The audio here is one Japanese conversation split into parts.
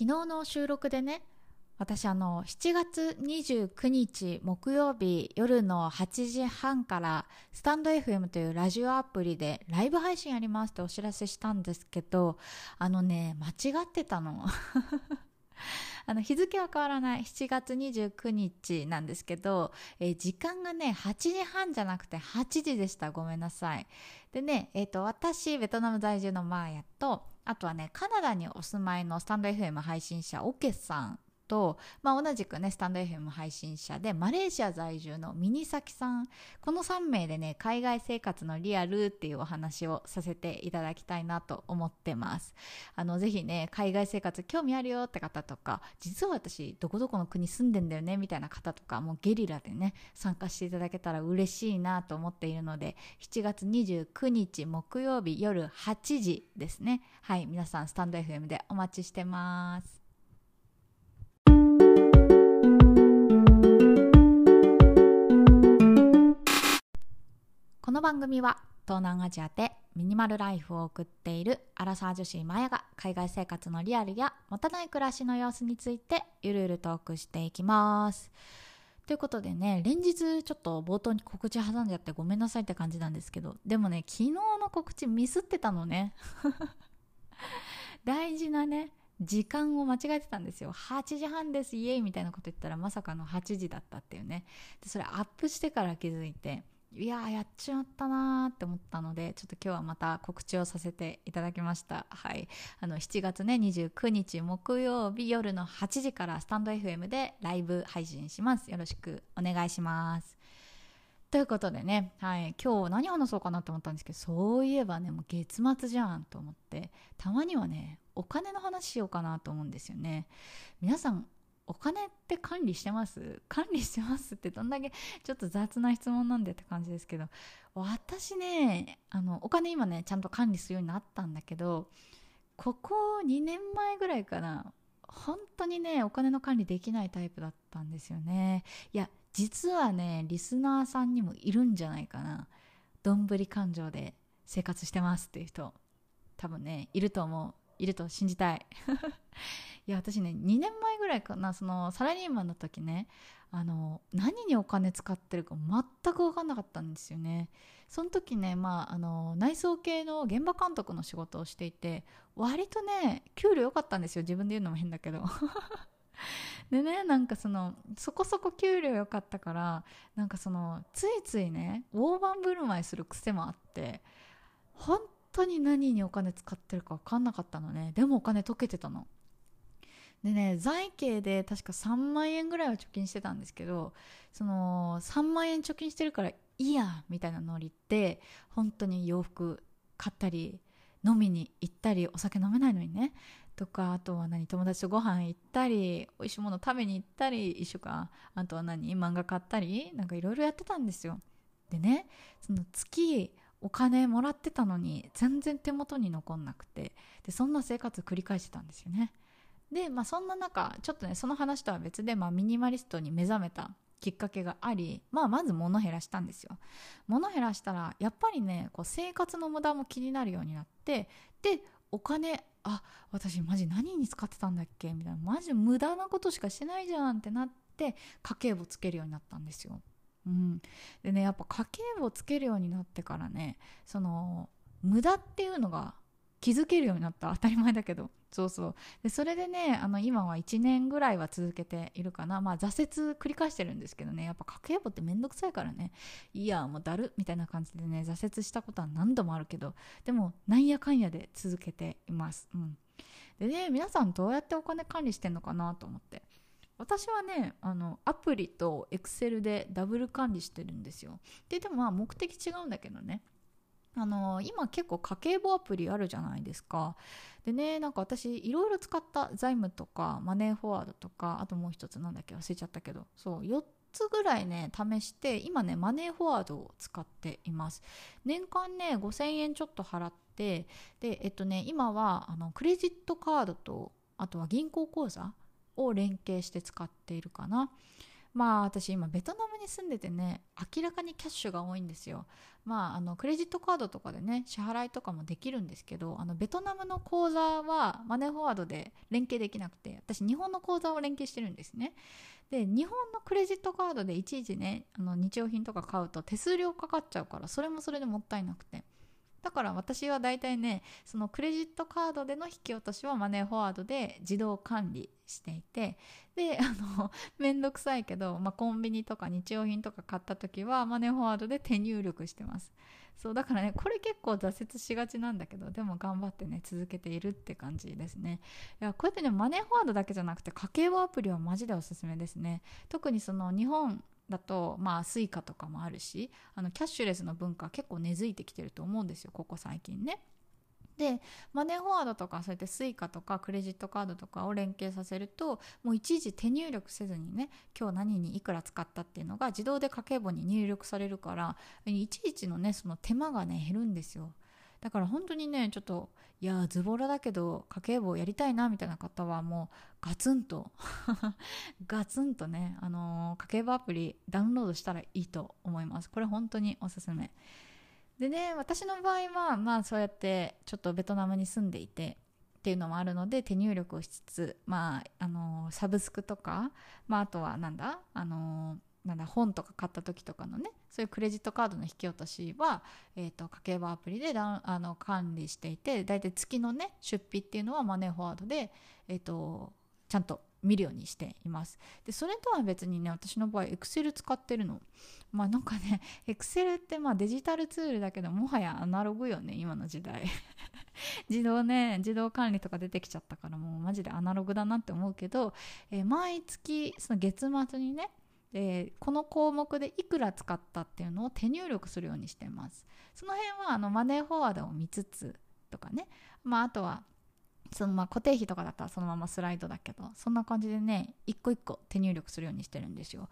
昨日の収録でね私あの7月29日木曜日夜の8時半からスタンド FM というラジオアプリでライブ配信ありますってお知らせしたんですけどあのね間違ってたの。あの日付は変わらない。7月29日なんですけど、えー、時間がね8時半じゃなくて8時でした。ごめんなさい。でね、えーと、私ベトナム在住のマーヤとあとはねカナダにお住まいのスタンド FM 配信者オケさん。と、まあ、同じくねスタンド FM 配信者でマレーシア在住のミニサキさん。この3名でね海外生活のリアルっていうお話をさせていただきたいなと思ってます。あのぜひね海外生活興味あるよって方とか実は私どこどこの国住んでんだよねみたいな方とかもうゲリラでね参加していただけたら嬉しいなと思っているので7月29日木曜日夜8時ですね。はい皆さんスタンド FM でお待ちしてます。この番組は東南アジアでミニマルライフを送っているアラサー女子マヤが海外生活のリアルや持たない暮らしの様子についてゆるゆるトークしていきます。ということでね、連日ちょっと冒頭に告知挟んじゃってごめんなさいって感じなんですけど、でもね、昨日の告知ミスってたのね。大事なね、時間を間違えてたんですよ。8時半です、イエイみたいなこと言ったらまさかの8時だったっていうね。で、それアップしてから気づいて、いややっちまったなーって思ったのでちょっと今日はまた告知をさせていただきました。はい。あの7月ね29日木曜日夜の8時からスタンド FM でライブ配信します。よろしくお願いします。ということでね、はい、今日何話そうかなと思ったんですけどそういえばねもう月末じゃんと思ってたまにはねお金の話しようかなと思うんですよね。皆さんお金って管理してます？管理してますってどんだけちょっと雑な質問なんでって感じですけど私ねあのお金今ねちゃんと管理するようになったんだけどここ2年前ぐらいかな本当にねお金の管理できないタイプだったんですよね。いや実はねリスナーさんにもいるんじゃないかな。どんぶり感情で生活してますっていう人多分ねいると思う。いると信じたい。いや私ね2年前ぐらいかなそのサラリーマンの時ねあの何にお金使ってるか全く分かんなかったんですよね。その時ね、まあ、あの内装系の現場監督の仕事をしていて割とね給料良かったんですよ。自分で言うのも変だけど。でねなんかそのそこそこ給料良かったからなんかそのついついね大盤振る舞いする癖もあって本当に何にお金使ってるか分かんなかったのね。でもお金溶けてたの。でね財形で確か3万円ぐらいは貯金してたんですけどその3万円貯金してるからいいやみたいなノリって本当に洋服買ったり飲みに行ったりお酒飲めないのにね。とかあとは何友達とご飯行ったり美味しいもの食べに行ったり一緒か。あとは何漫画買ったりなんかいろいろやってたんですよ。でねその月お金もらってたのに全然手元に残んなくてでそんな生活繰り返してたんですよね。で、まあ、そんな中ちょっとねその話とは別で、まあ、ミニマリストに目覚めたきっかけがあり、まあ、まず物減らしたんですよ。物減らしたらやっぱりねこう生活の無駄も気になるようになってでお金あ私マジ何に使ってたんだっけ？みたいなマジ無駄なことしかしてないじゃんってなって家計簿つけるようになったんですよ。うん、でねやっぱ家計簿つけるようになってからねその無駄っていうのが気づけるようになった。当たり前だけど。そうそう。でそれでねあの今は1年ぐらいは続けているかな。まあ挫折繰り返してるんですけどね。やっぱ家計簿ってめんどくさいからね。いやもうだる。みたいな感じでね挫折したことは何度もあるけど。でもなんやかんやで続けています。うん。でね皆さんどうやってお金管理してんのかなと思って。私はねあのアプリとエクセルでダブル管理してるんですよ。ででもまあ目的違うんだけどね。あの今結構家計簿アプリあるじゃないですか。でねなんか私いろいろ使った財務とかマネーフォワードとかあともう一つなんだっけ忘れちゃったけど。そう4つぐらいね試して今ねマネーフォワードを使っています。年間ね5000円ちょっと払ってでえっとね今はあのクレジットカードとあとは銀行口座を連携して使っているかな。まあ私今ベトナムに住んでてね明らかにキャッシュが多いんですよ。まああのクレジットカードとかでね支払いとかもできるんですけどあのベトナムの口座はマネーフォワードで連携できなくて私日本の口座を連携してるんですね。で日本のクレジットカードでいちいちねあの日用品とか買うと手数料かかっちゃうからそれもそれでもったいなくて。だから私は大体ねそのクレジットカードでの引き落としはマネーフォワードで自動管理していてであの めんどくさいけど、まあ、コンビニとか日用品とか買った時はマネーフォワードで手入力してます。そうだからねこれ結構挫折しがちなんだけどでも頑張ってね続けているって感じですね。いやこうやってねマネーフォワードだけじゃなくて家計簿アプリはマジでおすすめですね。特にその日本だとまあ Suica とかもあるしあのキャッシュレスの文化結構根付いてきてると思うんですよここ最近ね。でマネーフォワードとかそうやって Suica とかクレジットカードとかを連携させるともういちいち手入力せずにね今日何にいくら使ったっていうのが自動で家計簿に入力されるからいちいちのねその手間がね減るんですよ。だから本当にねちょっといやズボラだけど家計簿やりたいなみたいな方はもうガツンと ガツンとね、あのー、家計簿アプリダウンロードしたらいいと思います。これ本当におすすめ。でね私の場合はまあそうやってちょっとベトナムに住んでいてっていうのもあるので手入力をしつつまああのー、サブスクとかまああとはなんだあのーなんだ本とか買った時とかのねそういうクレジットカードの引き落としは、えーと、家計簿アプリであの管理していて大体月のね出費っていうのはマネーフォワードで、えーと、ちゃんと見るようにしています。でそれとは別にね私の場合 Excel 使ってるの。まあなんかね Excel ってまあデジタルツールだけどもはやアナログよね今の時代。自動ね自動管理とか出てきちゃったからもうマジでアナログだなって思うけど、えー、毎月その月末にねでこの項目でいくら使ったっていうのを手入力するようにしてます。その辺はあのマネーフォワードを見つつとかね、まあ、あとはそのまあ固定費とかだったらそのままスライドだけどそんな感じでね一個一個手入力するようにしてるんですよ。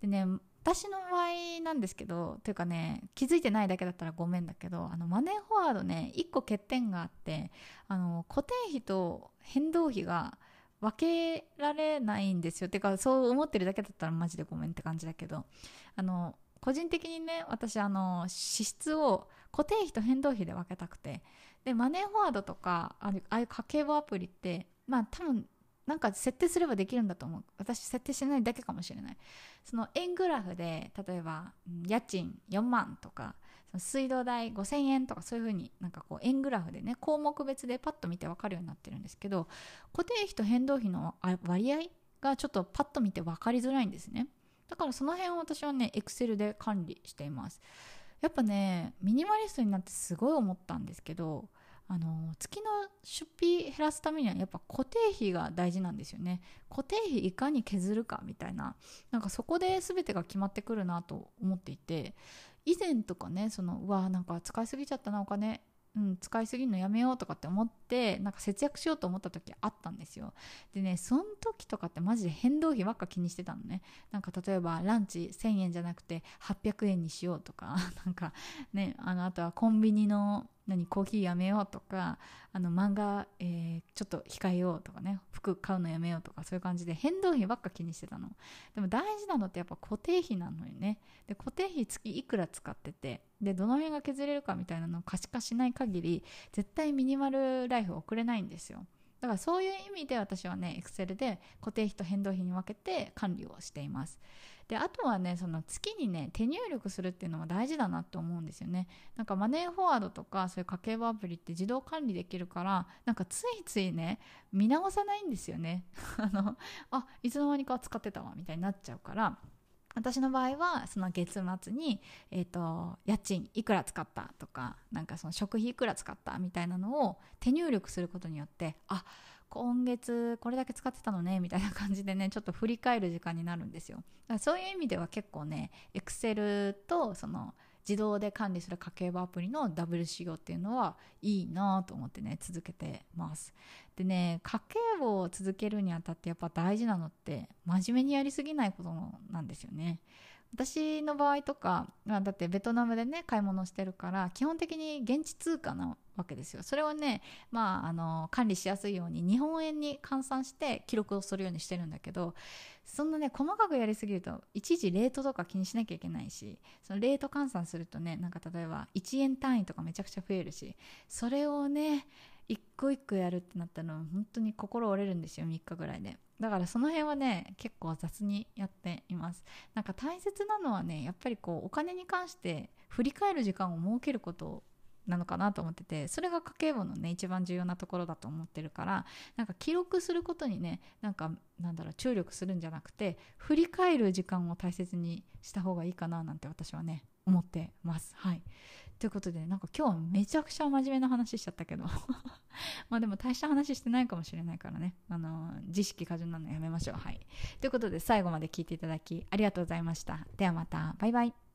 でね私の場合なんですけどというかね気づいてないだけだったらごめんだけどあのマネーフォワードね1個欠点があってあの固定費と変動費が分けられないんですよ。てかそう思ってるだけだったらマジでごめんって感じだけど。あの個人的にね私あの支出を固定費と変動費で分けたくて。でマネーフォワードとかああいう家計簿アプリってまあ多分なんか設定すればできるんだと思う。私設定してないだけかもしれない。その円グラフで例えば家賃4万とか水道代5000円とかそういうふうになんかこう円グラフでね項目別でパッと見て分かるようになってるんですけど固定費と変動費の割合がちょっとパッと見て分かりづらいんですね。だからその辺を私はねエクセルで管理しています。やっぱねミニマリストになってすごい思ったんですけどあの月の出費減らすためにはやっぱ固定費が大事なんですよね。固定費いかに削るかみたいななんかそこで全てが決まってくるなと思っていて以前とかねそのうわなんか使いすぎちゃったなお金。うん、使いすぎるのやめようとかって思ってなんか節約しようと思った時あったんですよ。でねその時とかってマジで変動費ばっか気にしてたのね。なんか例えばランチ1000円じゃなくて800円にしようとか なんかねあのあとはコンビニの何コーヒーやめようとかあの漫画、えー、ちょっと控えようとかね服買うのやめようとかそういう感じで変動費ばっか気にしてたの。でも大事なのってやっぱ固定費なのよね。で固定費月いくら使っててでどの辺が削れるかみたいなのを可視化しない限り絶対ミニマルライフ送れないんですよ。だからそういう意味で私はね Excel で固定費と変動費に分けて管理をしています。であとはねその月にね手入力するっていうのは大事だなって思うんですよね。なんかマネーフォワードとかそういう家計簿アプリって自動管理できるからなんかついついね見直さないんですよね。あのあいつの間にか使ってたわみたいになっちゃうから私の場合はその月末に、えーと、家賃いくら使ったとかなんかその食費いくら使ったみたいなのを手入力することによってあ今月これだけ使ってたのねみたいな感じでねちょっと振り返る時間になるんですよ。だからそういう意味では結構ね Excel とその自動で管理する家計簿アプリのダブル使用っていうのはいいなと思ってね続けてます。でね家計簿を続けるにあたってやっぱ大事なのって真面目にやりすぎないことなんですよね。私の場合とか、だってベトナムでね買い物してるから基本的に現地通貨なわけですよ。それをね、まあ、あの管理しやすいように日本円に換算して記録をするようにしてるんだけどそんなね細かくやりすぎると一時レートとか気にしなきゃいけないしそのレート換算するとねなんか例えば1円単位とかめちゃくちゃ増えるしそれをね個一個やるってなったのは本当に心折れるんですよ3日ぐらいで。だからその辺はね結構雑にやっています。なんか大切なのはねやっぱりこうお金に関して振り返る時間を設けることなのかなと思っててそれが家計簿のね一番重要なところだと思ってるからなんか記録することにねなんかなんだろう注力するんじゃなくて振り返る時間を大切にした方がいいかななんて私はね思ってます。はい。ということでなんか今日めちゃくちゃ真面目な話しちゃったけど。まあでも大した話してないかもしれないからね。あの自意識過剰なのやめましょう。はい。ということで最後まで聞いていただきありがとうございました。ではまた。バイバイ。